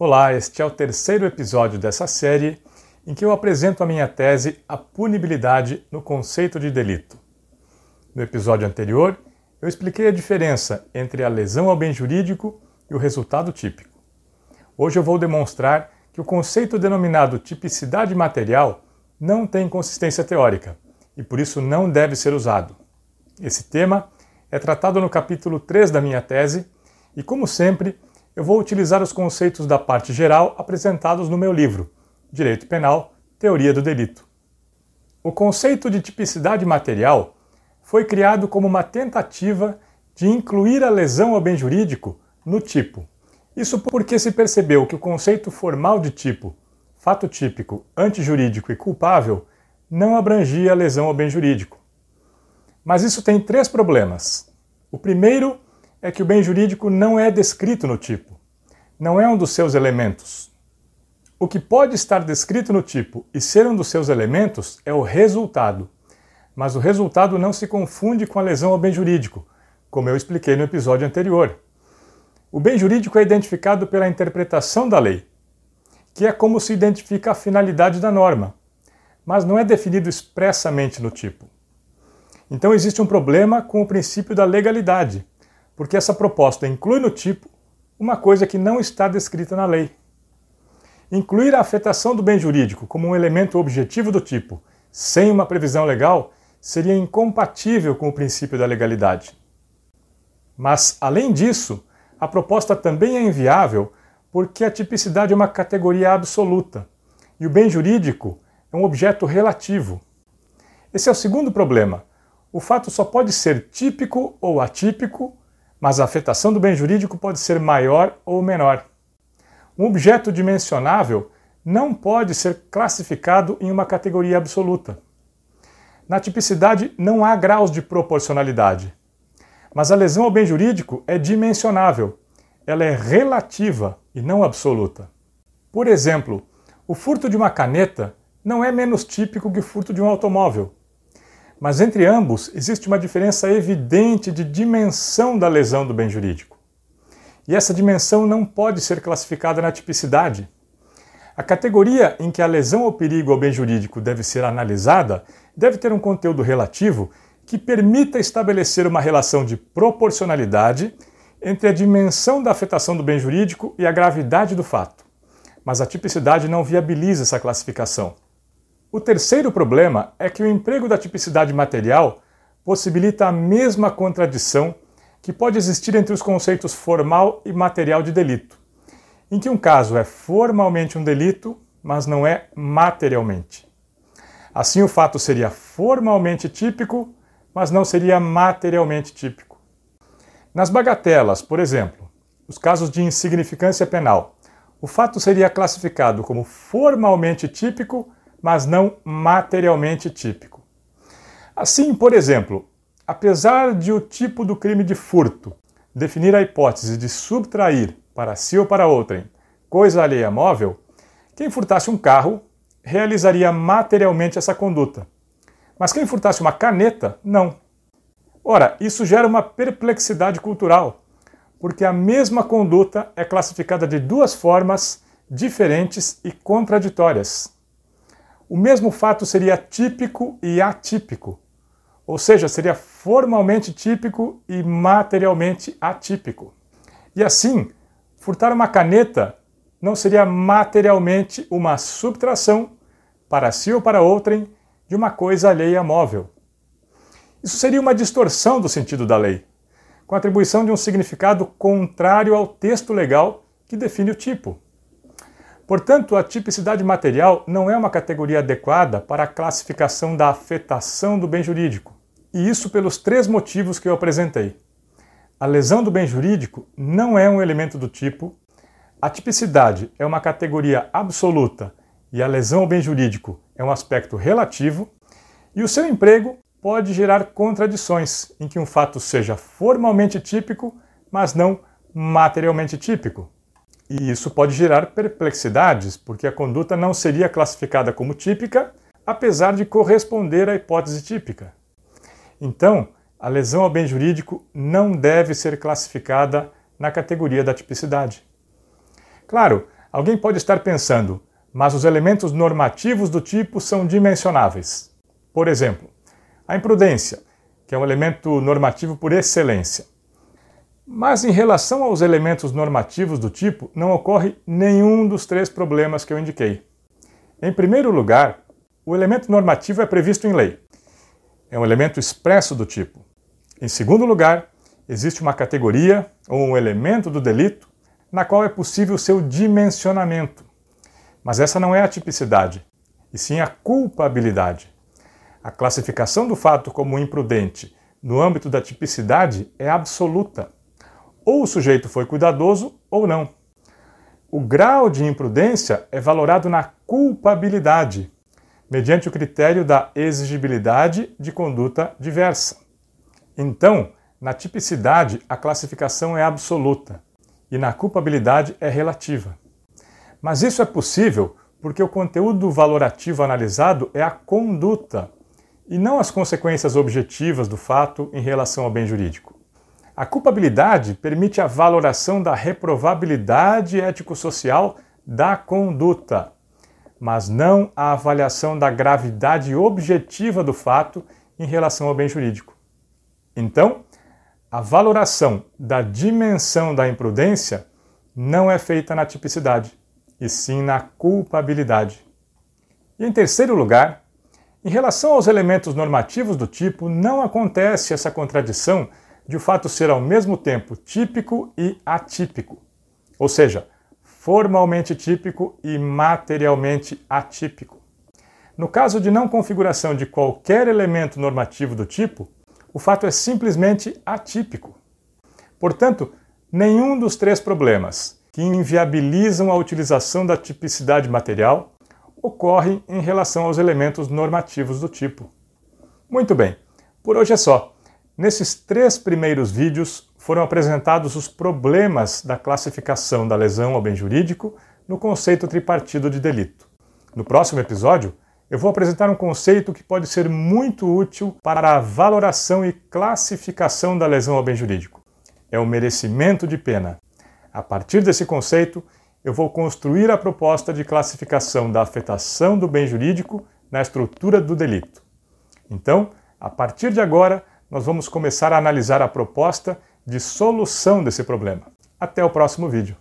Olá, este é o terceiro episódio dessa série em que eu apresento a minha tese A Punibilidade no Conceito de Delito. No episódio anterior, eu expliquei a diferença entre a lesão ao bem jurídico e o resultado típico. Hoje eu vou demonstrar que o conceito denominado tipicidade material não tem consistência teórica e por isso não deve ser usado. Esse tema é tratado no capítulo 3 da minha tese e, como sempre, eu vou utilizar os conceitos da parte geral apresentados no meu livro, Direito Penal Teoria do Delito. O conceito de tipicidade material foi criado como uma tentativa de incluir a lesão ao bem jurídico no tipo. Isso porque se percebeu que o conceito formal de tipo, fato típico, antijurídico e culpável não abrangia a lesão ao bem jurídico. Mas isso tem três problemas. O primeiro é que o bem jurídico não é descrito no tipo, não é um dos seus elementos. O que pode estar descrito no tipo e ser um dos seus elementos é o resultado, mas o resultado não se confunde com a lesão ao bem jurídico, como eu expliquei no episódio anterior. O bem jurídico é identificado pela interpretação da lei, que é como se identifica a finalidade da norma, mas não é definido expressamente no tipo. Então existe um problema com o princípio da legalidade, porque essa proposta inclui no tipo uma coisa que não está descrita na lei. Incluir a afetação do bem jurídico como um elemento objetivo do tipo, sem uma previsão legal, seria incompatível com o princípio da legalidade. Mas, além disso, a proposta também é inviável porque a tipicidade é uma categoria absoluta e o bem jurídico é um objeto relativo. Esse é o segundo problema. O fato só pode ser típico ou atípico, mas a afetação do bem jurídico pode ser maior ou menor. Um objeto dimensionável não pode ser classificado em uma categoria absoluta. Na tipicidade não há graus de proporcionalidade. Mas a lesão ao bem jurídico é dimensionável. Ela é relativa e não absoluta. Por exemplo, o furto de uma caneta não é menos típico que o furto de um automóvel. Mas entre ambos existe uma diferença evidente de dimensão da lesão do bem jurídico. E essa dimensão não pode ser classificada na tipicidade. A categoria em que a lesão ou perigo ao bem jurídico deve ser analisada deve ter um conteúdo relativo que permita estabelecer uma relação de proporcionalidade entre a dimensão da afetação do bem jurídico e a gravidade do fato. Mas a tipicidade não viabiliza essa classificação. O terceiro problema é que o emprego da tipicidade material possibilita a mesma contradição que pode existir entre os conceitos formal e material de delito, em que um caso é formalmente um delito, mas não é materialmente. Assim, o fato seria formalmente típico, mas não seria materialmente típico. Nas bagatelas, por exemplo, os casos de insignificância penal, o fato seria classificado como formalmente típico, mas não materialmente típico. Assim, por exemplo, apesar de o tipo do crime de furto definir a hipótese de subtrair para si ou para outrem coisa alheia móvel, quem furtasse um carro realizaria materialmente essa conduta. Mas quem furtasse uma caneta, não. Ora, isso gera uma perplexidade cultural, porque a mesma conduta é classificada de duas formas diferentes e contraditórias o mesmo fato seria típico e atípico, ou seja, seria formalmente típico e materialmente atípico. E assim, furtar uma caneta não seria materialmente uma subtração para si ou para outrem de uma coisa alheia móvel. Isso seria uma distorção do sentido da lei, com atribuição de um significado contrário ao texto legal que define o tipo. Portanto, a tipicidade material não é uma categoria adequada para a classificação da afetação do bem jurídico. E isso pelos três motivos que eu apresentei. A lesão do bem jurídico não é um elemento do tipo, a tipicidade é uma categoria absoluta e a lesão ao bem jurídico é um aspecto relativo, e o seu emprego pode gerar contradições em que um fato seja formalmente típico, mas não materialmente típico. E isso pode gerar perplexidades, porque a conduta não seria classificada como típica, apesar de corresponder à hipótese típica. Então, a lesão ao bem jurídico não deve ser classificada na categoria da tipicidade. Claro, Alguém pode estar pensando, mas os elementos normativos do tipo são dimensionáveis. Por exemplo, a imprudência, que é um elemento normativo por excelência. Mas em relação aos elementos normativos do tipo, não ocorre nenhum dos três problemas que eu indiquei. Em primeiro lugar, o elemento normativo é previsto em lei. É um elemento expresso do tipo. Em segundo lugar, existe uma categoria ou um elemento do delito na qual é possível seu dimensionamento. Mas essa não é a tipicidade, e sim a culpabilidade. A classificação do fato como imprudente no âmbito da tipicidade é absoluta. Ou o sujeito foi cuidadoso ou não. O grau de imprudência é valorado na culpabilidade, mediante o critério da exigibilidade de conduta diversa. Então, na tipicidade, a classificação é absoluta e na culpabilidade é relativa. Mas isso é possível porque o conteúdo valorativo analisado é a conduta e não as consequências objetivas do fato em relação ao bem jurídico. A culpabilidade permite a valoração da reprovabilidade ético-social da conduta, mas não a avaliação da gravidade objetiva do fato em relação ao bem jurídico. Então, a valoração da dimensão da imprudência não é feita na tipicidade, e sim na culpabilidade. E em terceiro lugar, em relação aos elementos normativos do tipo, não acontece essa contradição de o fato ser ao mesmo tempo típico e atípico, ou seja, formalmente típico e materialmente atípico. No caso de não configuração de qualquer elemento normativo do tipo, o fato é simplesmente atípico. Portanto, nenhum dos três problemas que inviabilizam a utilização da tipicidade material ocorrem em relação aos elementos normativos do tipo. Muito bem, por hoje é só. Nesses três primeiros vídeos foram apresentados os problemas da classificação da lesão ao bem jurídico no conceito tripartido de delito. No próximo episódio, eu vou apresentar um conceito que pode ser muito útil para a valoração e classificação da lesão ao bem jurídico. É o merecimento de pena. A partir desse conceito, eu vou construir a proposta de classificação da afetação do bem jurídico na estrutura do delito. Então, a partir de agora, nós vamos começar a analisar a proposta de solução desse problema. Até o próximo vídeo.